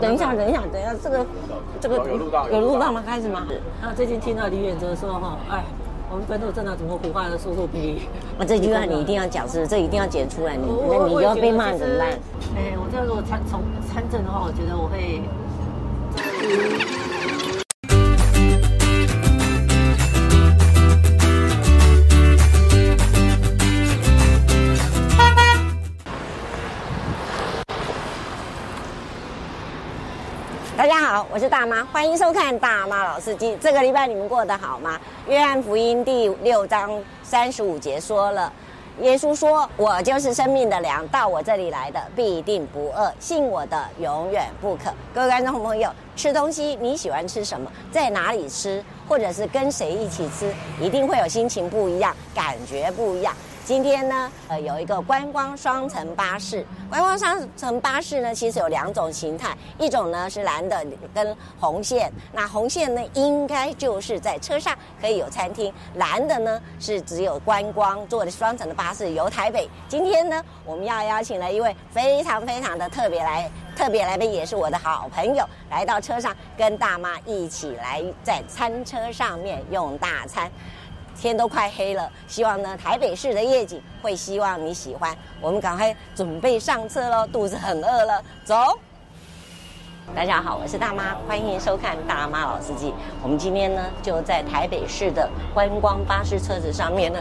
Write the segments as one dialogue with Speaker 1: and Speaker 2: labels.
Speaker 1: 等一下，等一下，等一下，这个这个有录到有录到吗？开始吗？
Speaker 2: 那最近听到李远哲说哈，哎，我们本土政党怎么腐化的速度比……
Speaker 1: 我这句话你一定要讲，是？这一定要剪出来，你那你要被骂怎么办？
Speaker 2: 哎，我这如果参从参政的话，我觉得我
Speaker 1: 会。我是大妈，欢迎收看《大妈老司机》。这个礼拜你们过得好吗？约翰福音第六章三十五节说了，耶稣说：“我就是生命的粮，到我这里来的必定不饿，信我的永远不渴。”各位观众朋友，吃东西你喜欢吃什么？在哪里吃？或者是跟谁一起吃？一定会有心情不一样，感觉不一样。今天呢，呃，有一个观光双层巴士。观光双层巴士呢，其实有两种形态，一种呢是蓝的跟红线。那红线呢，应该就是在车上可以有餐厅；蓝的呢是只有观光，坐的双层的巴士游台北。今天呢，我们要邀请了一位非常非常的特别来特别来宾，也是我的好朋友，来到车上跟大妈一起来在餐车上面用大餐。天都快黑了，希望呢台北市的夜景会希望你喜欢。我们赶快准备上车喽，肚子很饿了，走。大家好，我是大妈，欢迎收看《大妈老司机》。我们今天呢，就在台北市的观光巴士车子上面呢，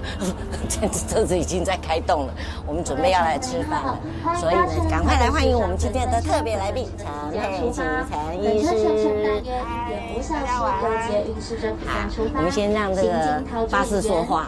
Speaker 1: 这 车子已经在开动了。我们准备要来吃饭了，所以呢，赶快来欢迎我们今天的特别来宾陈佩琪陈医师。大家晚安。好，我们先让这个巴士说话。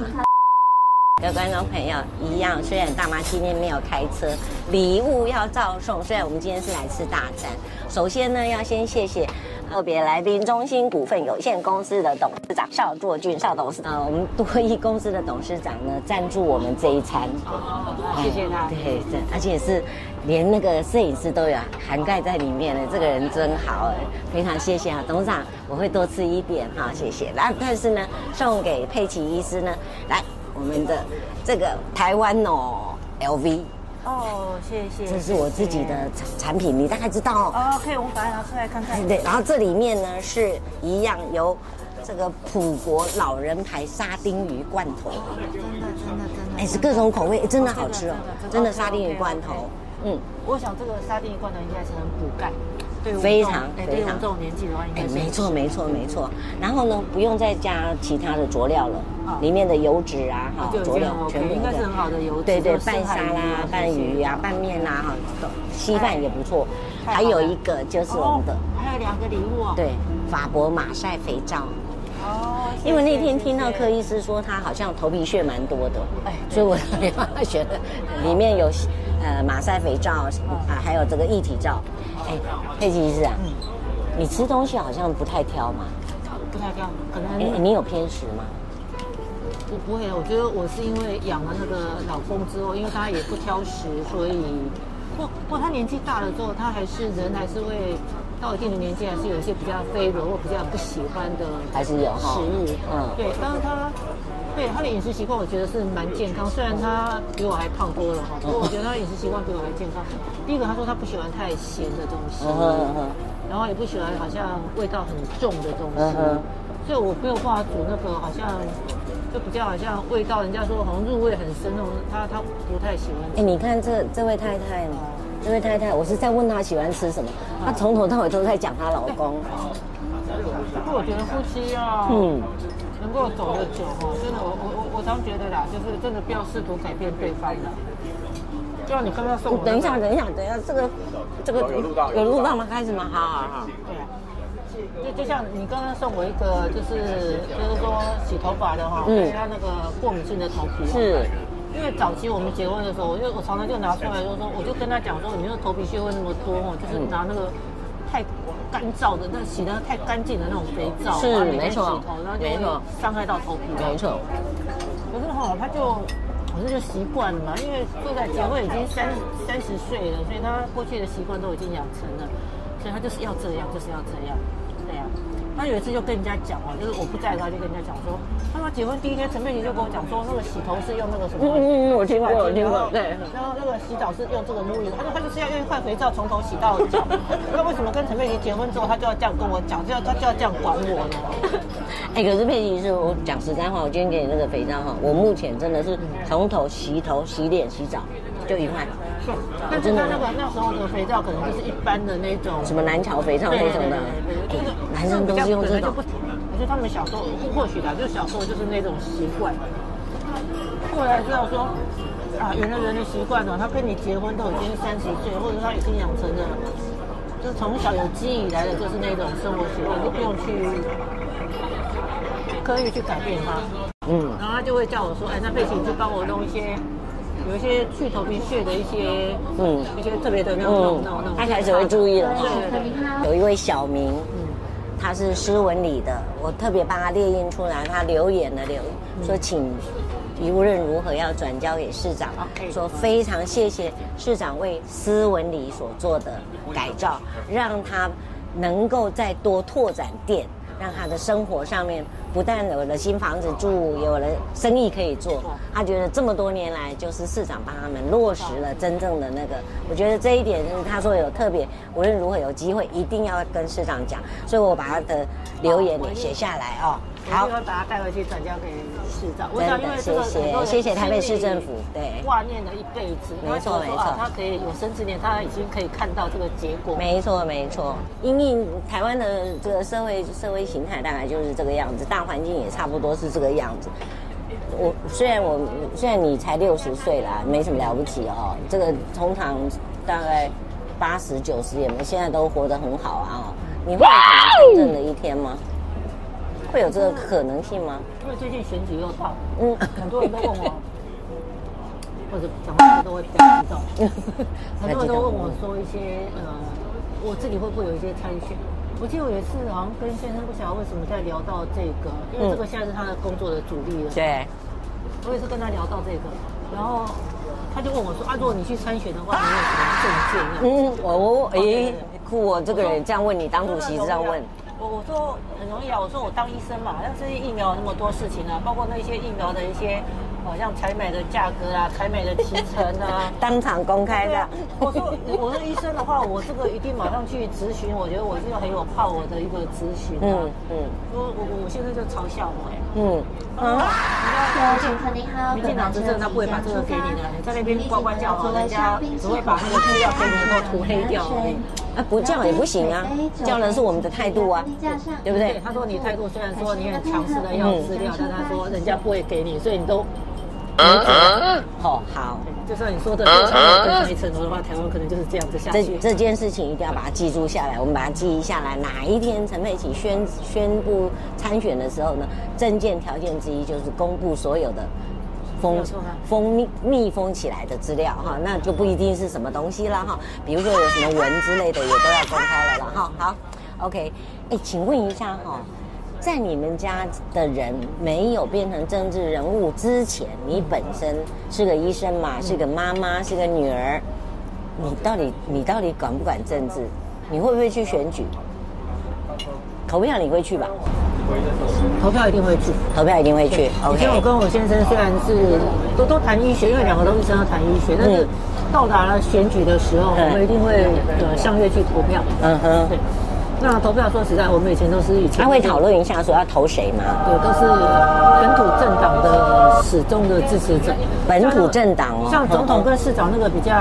Speaker 1: 各位观众朋友，一样，虽然大妈今天没有开车，礼物要照送。虽然我们今天是来吃大餐，首先呢，要先谢谢特别来宾中兴股份有限公司的董事长邵作俊邵董事长，我们多益公司的董事长呢赞助我们这一餐，
Speaker 2: 谢谢他。
Speaker 1: 对，而且是连那个摄影师都有涵盖在里面的，这个人真好，非常谢谢啊，董事长，我会多吃一点哈，谢谢。那但是呢，送给佩奇医师呢，来。我们的这个台湾哦，LV
Speaker 2: 哦，谢谢，
Speaker 1: 这是我自己的产产品，你大概知道哦。
Speaker 2: 哦，可以，我们把它拿出来看看。
Speaker 1: 对，然后这里面呢是一样有这个普国老人牌沙丁鱼罐头，
Speaker 2: 真的真的真的，
Speaker 1: 哎，是各种口味，真的好吃哦，真的沙丁鱼罐头。嗯，
Speaker 2: 我想这个沙丁鱼罐头应该是很补钙。对
Speaker 1: 非常非常
Speaker 2: 这种年纪的话，应该
Speaker 1: 没错没错没错。然后呢，不用再加其他的佐料了，里面的油脂啊哈，佐料全部
Speaker 2: 应该是很好的油脂。
Speaker 1: 对对，拌沙拉、拌鱼啊、拌面啊哈，稀饭也不错。还有一个就是我们的，
Speaker 2: 还有两个礼物哦。
Speaker 1: 对，法国马赛肥皂。哦。因为那天听到柯医师说他好像头皮屑蛮多的，哎，所以我没办法选的，里面有呃马赛肥皂啊，还有这个液体皂。哎，佩琪医师啊，嗯，你吃东西好像不太挑嘛？
Speaker 2: 不太挑，可能。
Speaker 1: 哎，你有偏食吗？
Speaker 2: 我不会，我觉得我是因为养了那个老公之后，因为他也不挑食，所以，不不过他年纪大了之后，他还是人还是会到一定的年纪，还是有一些比较非人或比较不喜欢的，还是有食物。嗯，对，但是他。对他的饮食习惯，我觉得是蛮健康。虽然他比我还胖多了哈，不过我觉得他的饮食习惯比我还健康。第一个，他说他不喜欢太咸的东西，然后也不喜欢好像味道很重的东西，所以我没有办法煮那个好像就比较好像味道，人家说好像入味很深那种，他他不太喜欢。
Speaker 1: 哎，你看这这位太太呢？这位太太，我是在问她喜欢吃什么，她从头到尾都在讲她老公。
Speaker 2: 不过我觉得夫妻要，嗯。能够走得久哦，真的，我我我我常觉得啦，就是真的不要试图改变对方的。就像你刚刚送我，
Speaker 1: 等一下，等一下，等一下，这个这个有录到有录到吗？开始吗？好好好。对啊，
Speaker 2: 就就像你刚刚送我一个，就是就是说洗头发的哈，嗯，他那个过敏性的头皮。是。因为早期我们结婚的时候，因为我常常就拿出来，就是说我就跟他讲说，你那个头皮屑会那么多哦，就是拿那个。太干燥的，那洗的太干净的那种肥皂，
Speaker 1: 是没错，洗头，然后
Speaker 2: 没错，伤害到头皮，
Speaker 1: 没错。
Speaker 2: 可是哈，他就好像就习惯了嘛，因为现在结婚已经三三十岁了，所以他过去的习惯都已经养成了，所以他就是要这样，就是要这样，他有一次就跟人家讲哦，就是我不在，他就跟人家讲说，他说结婚第一天，陈佩琪就跟我讲说，那个洗头是用那个什么？嗯嗯
Speaker 1: 嗯，我听过，我听过。对。
Speaker 2: 然后那个洗澡是用这个沐浴，他说他就是要用一块肥皂从头洗到脚。那为什么跟陈佩琪结婚之后，他就要这样跟我讲，就要他就要这样管我呢。
Speaker 1: 哎、欸，可是佩奇是我讲实在话，我今天给你那个肥皂哈，我目前真的是从头洗头、洗脸、洗澡就一块。
Speaker 2: 是，但是他那个那时候的肥皂可能就是一般的那种
Speaker 1: 什么南桥肥皂那种的，男生都是用这种。
Speaker 2: 我觉得他们小时候或许吧，就小时候就是那种习惯。后来知道说啊，原来人的习惯呢，他跟你结婚都已经三十岁，或者他已经养成了，就是从小有记忆以来的就是那种生活习惯，都不用去刻意去改变他。嗯，然后他就会叫我说，哎，那佩奇你去帮我弄一些，有一些去头皮屑的一些，嗯，一些特别的那种、嗯、那种那种。他开始会注意了。对对对。
Speaker 1: 有一位小明，嗯，他是斯文里的，我特别帮他列印出来，他留言的留说请。无论如何要转交给市长说非常谢谢市长为斯文里所做的改造，让他能够再多拓展店，让他的生活上面不但有了新房子住，有了生意可以做。他觉得这么多年来，就是市长帮他们落实了真正的那个。我觉得这一点是，他说有特别，无论如何有机会一定要跟市长讲，所以我把他的留言也写下来哦。
Speaker 2: 好，我会把它带回去转交给市长。我想，因为这个
Speaker 1: 谢谢谢谢台北市政府，对，
Speaker 2: 挂念了一辈子。没错没错，他可以有生之年，他已经可以看到这个结果。
Speaker 1: 没错没错，因应台湾的这个社会社会形态大概就是这个样子，大环境也差不多是这个样子。我虽然我虽然你才六十岁啦，没什么了不起哦。这个通常大概八十九十也没，现在都活得很好啊。你会有可能真正的一天吗？会有这个可能性吗？
Speaker 2: 因为最近选举又到，嗯，很多人都问我，或者讲话都会比较激动，很多人都问我说一些呃，我自己会不会有一些参选？我记得我有一次好像跟先生不晓得为什么在聊到这个，因为这个现在是他的工作的主力了。对，我也是跟他聊到这个，然后他就问我说啊，如果你去参选的话，你有什么证件？嗯，
Speaker 1: 哦，哎，酷我，这个人这样问你，当主席这样问。
Speaker 2: 我我说很容易啊，我说我当医生嘛，像这些疫苗那么多事情啊，包括那些疫苗的一些，好像采买的价格啊，采买的提成啊，
Speaker 1: 当场公开的。
Speaker 2: 我说我是医生的话，我这个一定马上去咨询，我觉得我是很有 power 的一个咨询。嗯嗯。说我我我现在就嘲笑我哎。嗯。啊。你好，民进党执政他不会把这个给你的，你在那边呱呱叫，人家只会把那个资料给你，然后涂黑掉。
Speaker 1: 啊，不叫也不行啊，叫人是我们的态度啊，对不对？
Speaker 2: 他说你态度虽然说你很强势的要资料，但他说人家不会给你，所以你都，
Speaker 1: 好好，
Speaker 2: 就算你说的更上一层楼的话，台湾可能就是这样子下去。
Speaker 1: 这这件事情一定要把它记住下来，我们把它记忆下来。哪一天陈佩琪宣宣布参选的时候呢？证件条件之一就是公布所有的。封封密密封起来的资料哈，那就不一定是什么东西了哈。比如说有什么文之类的，也都要公开了了哈。好，OK，哎，请问一下哈，在你们家的人没有变成政治人物之前，你本身是个医生嘛，是个妈妈，是个女儿，你到底你到底管不管政治？你会不会去选举？投票你会去吧？
Speaker 2: 投票一定会去，
Speaker 1: 投票一定会去。以前
Speaker 2: 我跟我先生虽然是都都谈医学，因为两个都医生要谈医学，但是到达了选举的时候，我们一定会呃上月去投票。嗯哼，对。那投票说实在，我们以前都是以前。
Speaker 1: 他会讨论一下说要投谁吗？
Speaker 2: 对，都是本土政党的始终的支持者。
Speaker 1: 本土政党哦，
Speaker 2: 像总统跟市长那个比较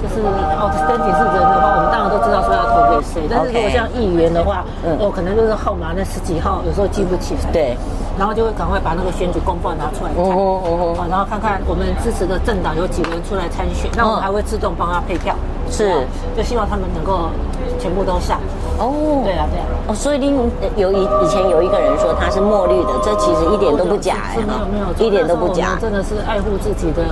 Speaker 2: 就是哦，登记是人的话，我们当然都知道说要投给谁。但是如果像议员的话，哦，可能就是号码那十几号，有时候记不起来。
Speaker 1: 对。
Speaker 2: 然后就会赶快把那个选举公报拿出来看，哦，然后看看我们支持的政党有几个人出来参选，那我们还会自动帮他配票。是，就希望他们能够全部都上。哦，对啊，对啊。
Speaker 1: 哦，所以你有以以前有一个人说他是墨绿的，这其实一点都不假哎，
Speaker 2: 没有没有，
Speaker 1: 一点都不假，
Speaker 2: 真的是爱护自己的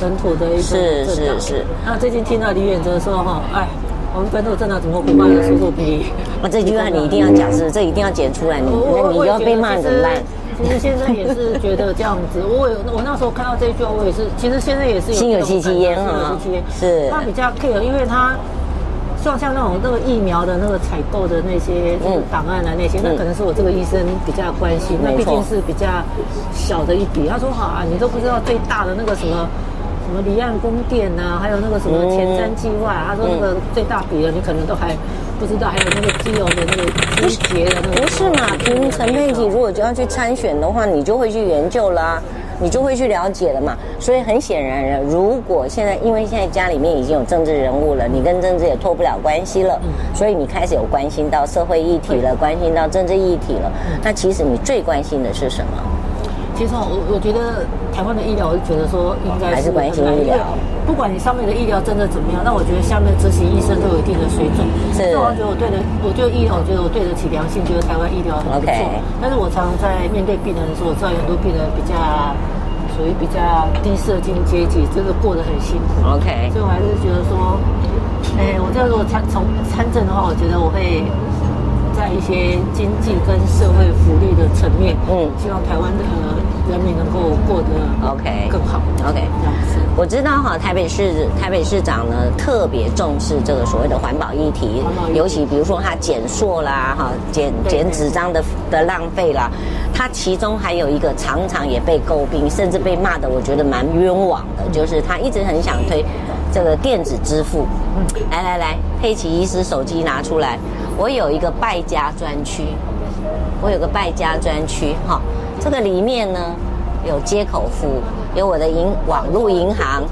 Speaker 2: 本土的一个
Speaker 1: 是是是。
Speaker 2: 那最近听到李远哲说哈，哎，我们本土政党怎么不骂的速度比？
Speaker 1: 啊，这句话你一定要讲，是这一定要剪出来，你那你要被骂怎么办？
Speaker 2: 其实先生也是觉得这样子，我有我那时候看到这一句话，我也是，其实先生也是有心有戚戚焉啊，是，他比较 care，因为他。像像那种那个疫苗的那个采购的那些档案啊，那些、嗯、那可能是我这个医生比较关心，嗯、那毕竟是比较小的一笔。他说好啊，你都不知道最大的那个什么什么离岸风电啊，还有那个什么前瞻计划，他说那个最大笔的你可能都还不知道还有那个肌肉的那个肌节的那个。
Speaker 1: 不是嘛？凭陈佩琪如果就要去参选的话，你就会去研究啦、啊，你就会去了解了嘛。所以很显然，如果现在因为现在家里面已经有政治人物了，你跟政治也脱不了关系了，所以你开始有关心到社会议题了，关心到政治议题了。那其实你最关心的是什么？
Speaker 2: 其实我我觉得台湾的医疗，我就觉得说应该是
Speaker 1: 还是关心医疗。
Speaker 2: 不管你上面的医疗真的怎么样，那我觉得下面的执行医生都有一定的水准。
Speaker 1: 是。
Speaker 2: 我觉得我对的，我对医疗，我觉得我对得起良心，觉得台湾医疗很不错。但是我常常在面对病人的时候，我知道有很多病人比较属于比较低社经阶级，真的过得很辛苦。
Speaker 1: OK。
Speaker 2: 所以我还是觉得说，哎，我这如果参从参政的话，我觉得我会。在一些经济跟社会福利的层面，嗯，希望台湾的人民能够过得 OK 更好，OK。
Speaker 1: 我知道哈，台北市台北市长呢特别重视这个所谓的环保议题，尤其比如说他减塑啦，哈减减纸张的的浪费啦，他其中还有一个常常也被诟病，甚至被骂的，我觉得蛮冤枉的，就是他一直很想推这个电子支付。嗯，来来来，佩奇医师手机拿出来。我有一个败家专区，我有个败家专区哈，这个里面呢有接口付，有我的银网络银行，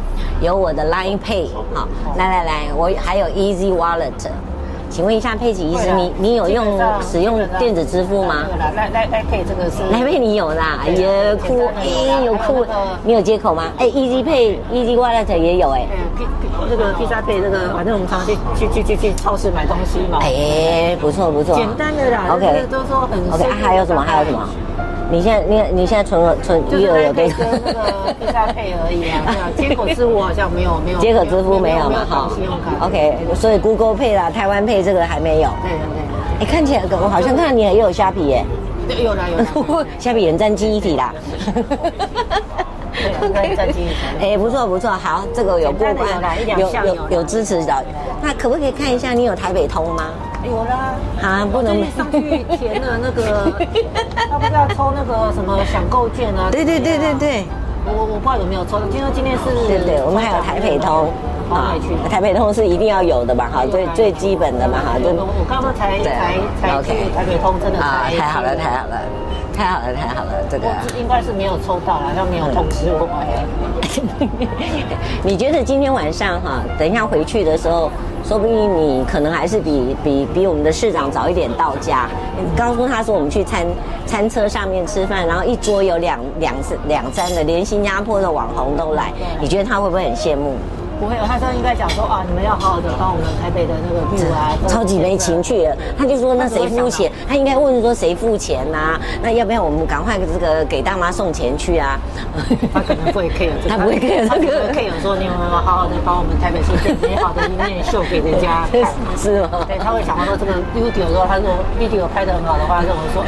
Speaker 1: 有我的 Line Pay 哈，来来来，我还有 Easy Wallet。请问一下佩奇医师，你你有用使用电子支付吗？
Speaker 2: 来来来配这个是。
Speaker 1: 来配你有啦，哎呀酷，哎有酷，你有接口吗？哎，Easy Pay、Easy Wallet 也有哎。
Speaker 2: 披这个披萨配这个，反正我们常去去去去去超市买东西嘛。
Speaker 1: 哎，不错不错。
Speaker 2: 简单的啦，OK。都说很
Speaker 1: OK，还有什么？还有什么？你现在你你现在存了存余额有多少？
Speaker 2: 就是那个披萨配而已啊，接口支付好像没有没有。
Speaker 1: 接口支付没有嘛？好，OK，所以 Google Pay 啦、台湾 Pay 这个还没有。
Speaker 2: 对对对。
Speaker 1: 哎，看起来我好像看到你也有虾皮耶。
Speaker 2: 对，有啦有啦。
Speaker 1: 虾皮也占记忆体啦。
Speaker 2: 对，占记忆体。
Speaker 1: 哎，不错不错，好，这个有过关，有有有支持的。那可不可以看一下你有台北通吗？
Speaker 2: 有啦，
Speaker 1: 啊，不能
Speaker 2: 上去填了那个，他不是要抽那个什么享购券啊？
Speaker 1: 对对对对对，
Speaker 2: 我我不知道有没有抽，听说今天是。
Speaker 1: 对对，我们还有台北通啊，台北通是一定要有的嘛，哈，最最基本的嘛，哈，就
Speaker 2: 我刚刚才才才去台北通，真的
Speaker 1: 啊，太好了太好了，太好了太好了，这个
Speaker 2: 应该是没有抽到，好像没有通知我。
Speaker 1: 你觉得今天晚上哈，等一下回去的时候？说不定你可能还是比比比我们的市长早一点到家。你告诉他说，我们去餐餐车上面吃饭，然后一桌有两两两三个，连新加坡的网红都来，你觉得他会不会很羡慕？
Speaker 2: 不会，他说应该讲说啊，你们要好好的帮我们台北的那个路啊，
Speaker 1: 超级没情趣。他就说那谁付钱？他应该问说谁付钱呐、啊？那要不要我们赶快这个给大妈送钱去啊？
Speaker 2: 他可能不会 care，
Speaker 1: 他不会 care，他不会 care
Speaker 2: 说你们好好的把我们台北市最美好的一面秀给人家看，
Speaker 1: 是吗？
Speaker 2: 对，他会想到说这个 video 说，他说 video 拍的很好的话，认为说。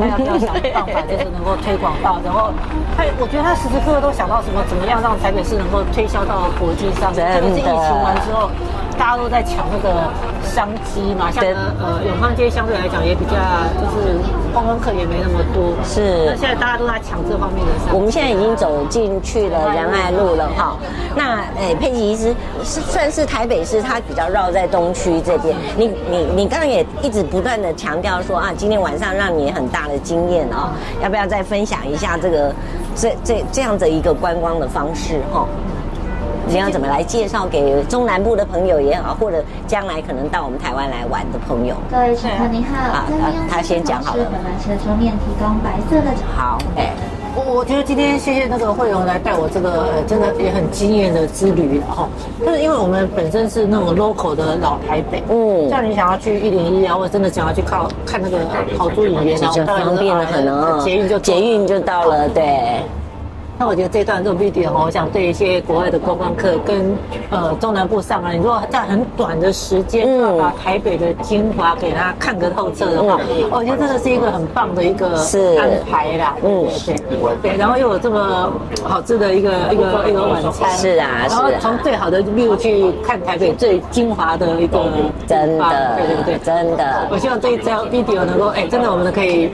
Speaker 2: 他要不要想办法，就是能够推广到，然后他，我觉得他时时刻刻都想到什么，怎么样让台北市能够推销到国际上。这个是疫情完之后。大家都在抢那个商机嘛，像呃永康街相对来讲也比较，就是观光客也没那么多。
Speaker 1: 是。
Speaker 2: 那现在大家都在抢这方面的商机。
Speaker 1: 我们现在已经走进去了仁爱路了哈。那诶，佩奇医师是算是台北市，它比较绕在东区这边。你你你刚刚也一直不断的强调说啊，今天晚上让你很大的经验哦，要不要再分享一下这个这这这样的一个观光的方式哈？你要怎么来介绍给中南部的朋友也好，或者将来可能到我们台湾来玩的朋友？
Speaker 3: 各位乘客您好，啊，
Speaker 1: 他先讲好了。
Speaker 3: 本来车窗面提供白色的。
Speaker 1: 好，哎，
Speaker 2: 我我觉得今天谢谢那个慧荣来带我这个真的也很惊艳的之旅哈。就是因为我们本身是那种 local 的老台北，嗯，像你想要去一零一啊，或者真的想要去靠看那个好珠影院，然后
Speaker 1: 方便了很哦，捷运就捷运就到了，对。
Speaker 2: 那我觉得这段这种 video 我想对一些国外的观光客跟呃中南部上来，你如果在很短的时间，嗯，把台北的精华给他看个透彻的话，嗯，我觉得真的是一个很棒的一个安排啦。嗯，对对，然后又有这么好吃的一个一个一个晚餐，
Speaker 1: 是啊，是啊，然后
Speaker 2: 从最好的 view 去看台北最精华的一个，
Speaker 1: 真的，对对对，真的。
Speaker 2: 我希望这一张 video 能够，哎，真的我们可以，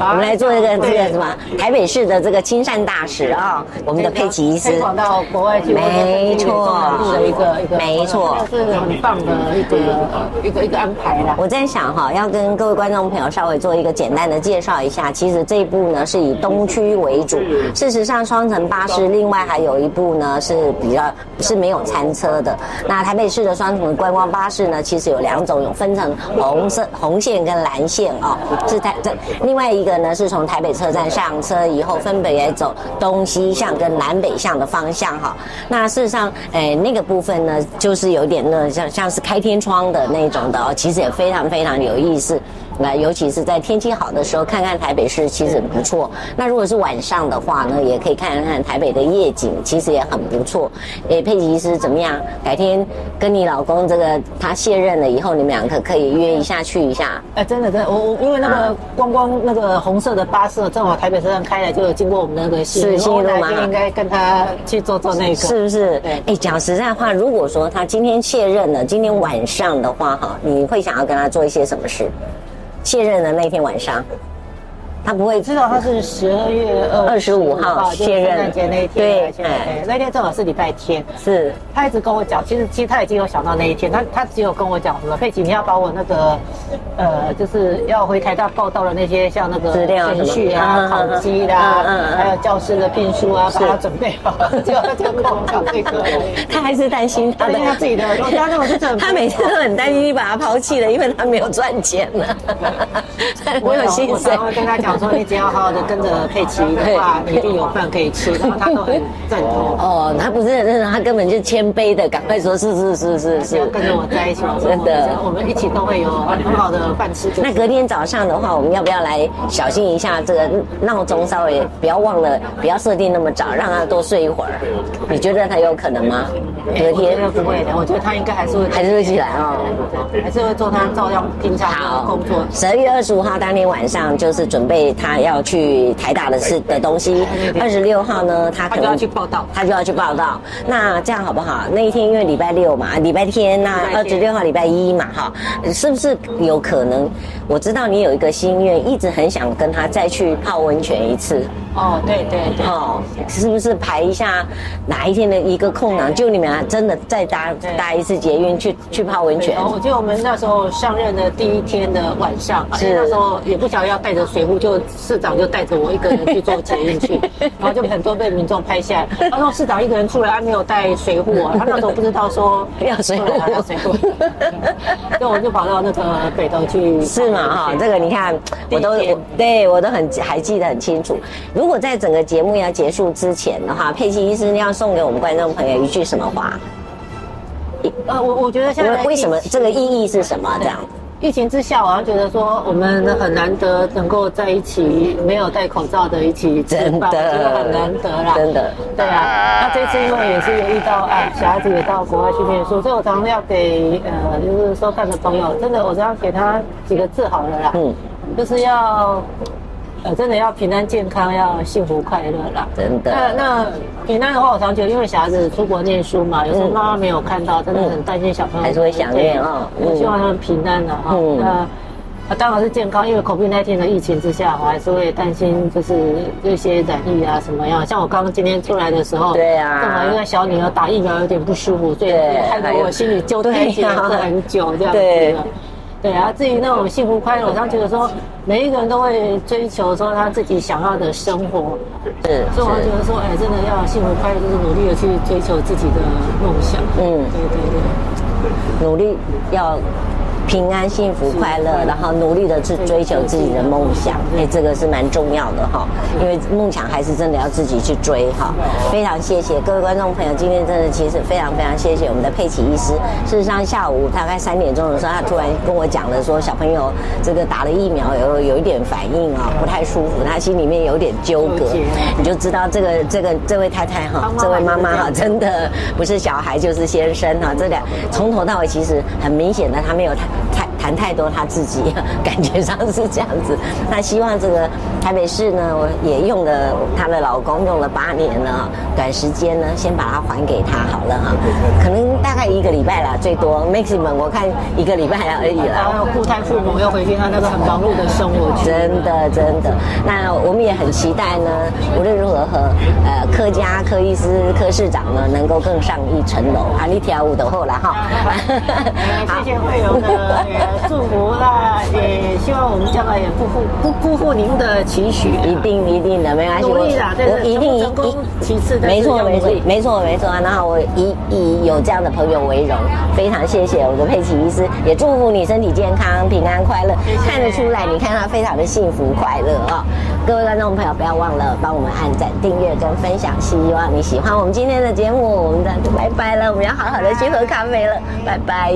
Speaker 1: 我们来做一个这个什么台北市的这个亲善大使啊。啊，我们的佩奇医师。
Speaker 2: 推广到国外去，
Speaker 1: 没错，
Speaker 2: 的一个一个，
Speaker 1: 没错，这
Speaker 2: 是很棒的一个一个一个安排啦。
Speaker 1: 我在想哈，要跟各位观众朋友稍微做一个简单的介绍一下，其实这一部呢是以东区为主，事实上双层巴士另外还有一部呢是比较是没有餐车的。那台北市的双层观光巴士呢，其实有两种，有分成红色红线跟蓝线哦，是台这另外一个呢是从台北车站上车以后，分别走东西西向跟南北向的方向哈。那事实上，诶那个部分呢，就是有点那像像是开天窗的那种的哦，其实也非常非常有意思。那尤其是在天气好的时候，看看台北市其实不错。那如果是晚上的话呢，也可以看看台北的夜景，其实也很不错。诶，佩奇医师怎么样？改天跟你老公这个他卸任了以后，你们两个可以约一下去一下。
Speaker 2: 哎，真的真的，我我因为那个光光那个红色的巴士正好台北车站开来，就有经过我们那个信义路嘛，应该跟他去坐坐那个，
Speaker 1: 是不是？对。哎，讲实在话，如果说他今天卸任了，今天晚上的话哈，你会想要跟他做一些什么事？卸任的那天晚上。他不会
Speaker 2: 知道他是十二月二十五号卸任，圣诞节那一天。对，对，那天正好是礼拜天。是，他一直跟我讲，其实其实他已经有想到那一天，他他只有跟我讲什么，佩奇，你要把我那个，呃，就是要回台大报道的那些，像那个程序啊、考绩啦，还有教师的聘书啊，把它准备好。就就跟我讲这个，
Speaker 1: 他还是担心他的
Speaker 2: 他自己的，他那种是
Speaker 1: 他每次都很担心你把他抛弃了，因为他没有赚钱了。我有心酸，
Speaker 2: 我跟他讲。说你只要好好的跟着佩奇的话，你一定有饭可以吃。然后他都很赞同。
Speaker 1: 哦，他不是，他根本就谦卑的，赶快说是是是是是，
Speaker 2: 跟着我在一起。真的，我们一起都会有很好的饭吃。
Speaker 1: 那隔天早上的话，我们要不要来小心一下这个闹钟？稍微不要忘了，不要设定那么早，让他多睡一会儿。你觉得他有可能吗？隔天
Speaker 2: 不会的，我觉得他应该还是会
Speaker 1: 还是会起来哦，
Speaker 2: 还是会做他照样平常的工作。
Speaker 1: 十二月二十五号当天晚上就是准备。他要去台大的事的东西，二十六号呢，他可能要去报道，他就要去报道。那这样好不好？那一天因为礼拜六嘛，礼拜天，那二十六号礼拜一嘛，哈，是不是有可能？我知道你有一个心愿，一直很想跟他再去泡温泉一次。
Speaker 2: 哦，对对对，
Speaker 1: 哦，是不是排一下哪一天的一个空档，就你们啊，真的再搭搭一次捷运去去泡温泉？
Speaker 2: 我记得我们那时候上任的第一天的晚上，是那时候也不晓得要带着水壶，就市长就带着我一个人去坐捷运去，然后就很多被民众拍下来。他说市长一个人出来，他没有带水壶啊，他那时候不知道说
Speaker 1: 要水壶，
Speaker 2: 要水壶，所以我就跑到那个北头去。
Speaker 1: 是嘛哈？这个你看，我都对我都很还记得很清楚。如果在整个节目要结束之前的话，佩奇医生要送给我们观众朋友一句什么话？
Speaker 2: 呃，我我觉得现在
Speaker 1: 为什么这个意义是什么？这样，
Speaker 2: 疫情之下，我好像觉得说我们很难得能够在一起，没有戴口罩的一起吃饭，真的很难得啦。
Speaker 1: 真的，
Speaker 2: 对啊。那这次因为也是有遇到啊，小孩子也到国外去念书，所以我常常要给呃，就是收看的朋友，真的，我只要给他几个字好了啦，嗯，就是要。呃，真的要平安健康，要幸福快乐啦。
Speaker 1: 真的。
Speaker 2: 那那平安的话，我常觉得，因为小孩子出国念书嘛，有时候妈妈没有看到，真的很担心小朋友。
Speaker 1: 还是会想念啊。
Speaker 2: 我希望他们平安的哈。那啊当然是健康，因为 COVID-19 的疫情之下，我还是会担心，就是这些染疫啊什么样。像我刚刚今天出来的时候，
Speaker 1: 对啊，
Speaker 2: 正好因为小女儿打疫苗有点不舒服，所以害得我心里纠结很久这样子。对啊，至于那种幸福快乐，我常觉得说，每一个人都会追求说他自己想要的生活，是，所以我觉得说，哎，真的要幸福快乐，就是努力的去追求自己的梦想。嗯，对对对，
Speaker 1: 努力要。平安、幸福、快乐，然后努力的去追求自己的梦想，哎，这个是蛮重要的哈。因为梦想还是真的要自己去追哈。非常谢谢各位观众朋友，今天真的其实非常非常谢谢我们的佩奇医师。事实上，下午大概三点钟的时候，他突然跟我讲了说，小朋友这个打了疫苗有有一点反应啊，不太舒服，他心里面有点纠葛。你就知道这个这个这位太太哈，这位妈妈哈，真的不是小孩就是先生哈，这两从头到尾其实很明显的他没有太。太谈太多他自己，感觉上是这样子。那希望这个台北市呢，我也用了她的老公用了八年了，短时间呢先把它还给他好了哈，可能大概一个礼拜啦，最多 maximum 我看一个礼拜而已啦。
Speaker 2: 然后故态复萌，要回去他那个很忙碌的生活。
Speaker 1: 真的真的，那我们也很期待呢，无论如何和呃柯家柯医师柯市长呢能够更上一层楼啊，你跳舞的后来哈。
Speaker 2: 谢谢慧蓉的 祝福啦，也希望我们将来也不负不辜负您的期许。
Speaker 1: 一定一定的，没关系，
Speaker 2: 努力啦，我一定成功。其次的，
Speaker 1: 没错没错没错没错啊。然后我以以有这样的朋友为荣，非常谢谢我的佩奇医师，也祝福你身体健康、平安快乐。看得出来，你看他非常的幸福快乐啊。各位观众朋友，不要忘了帮我们按赞、订阅跟分享。希望你喜欢我们今天的节目，我们这样就拜拜了。我们要好好的去喝咖啡了，拜拜。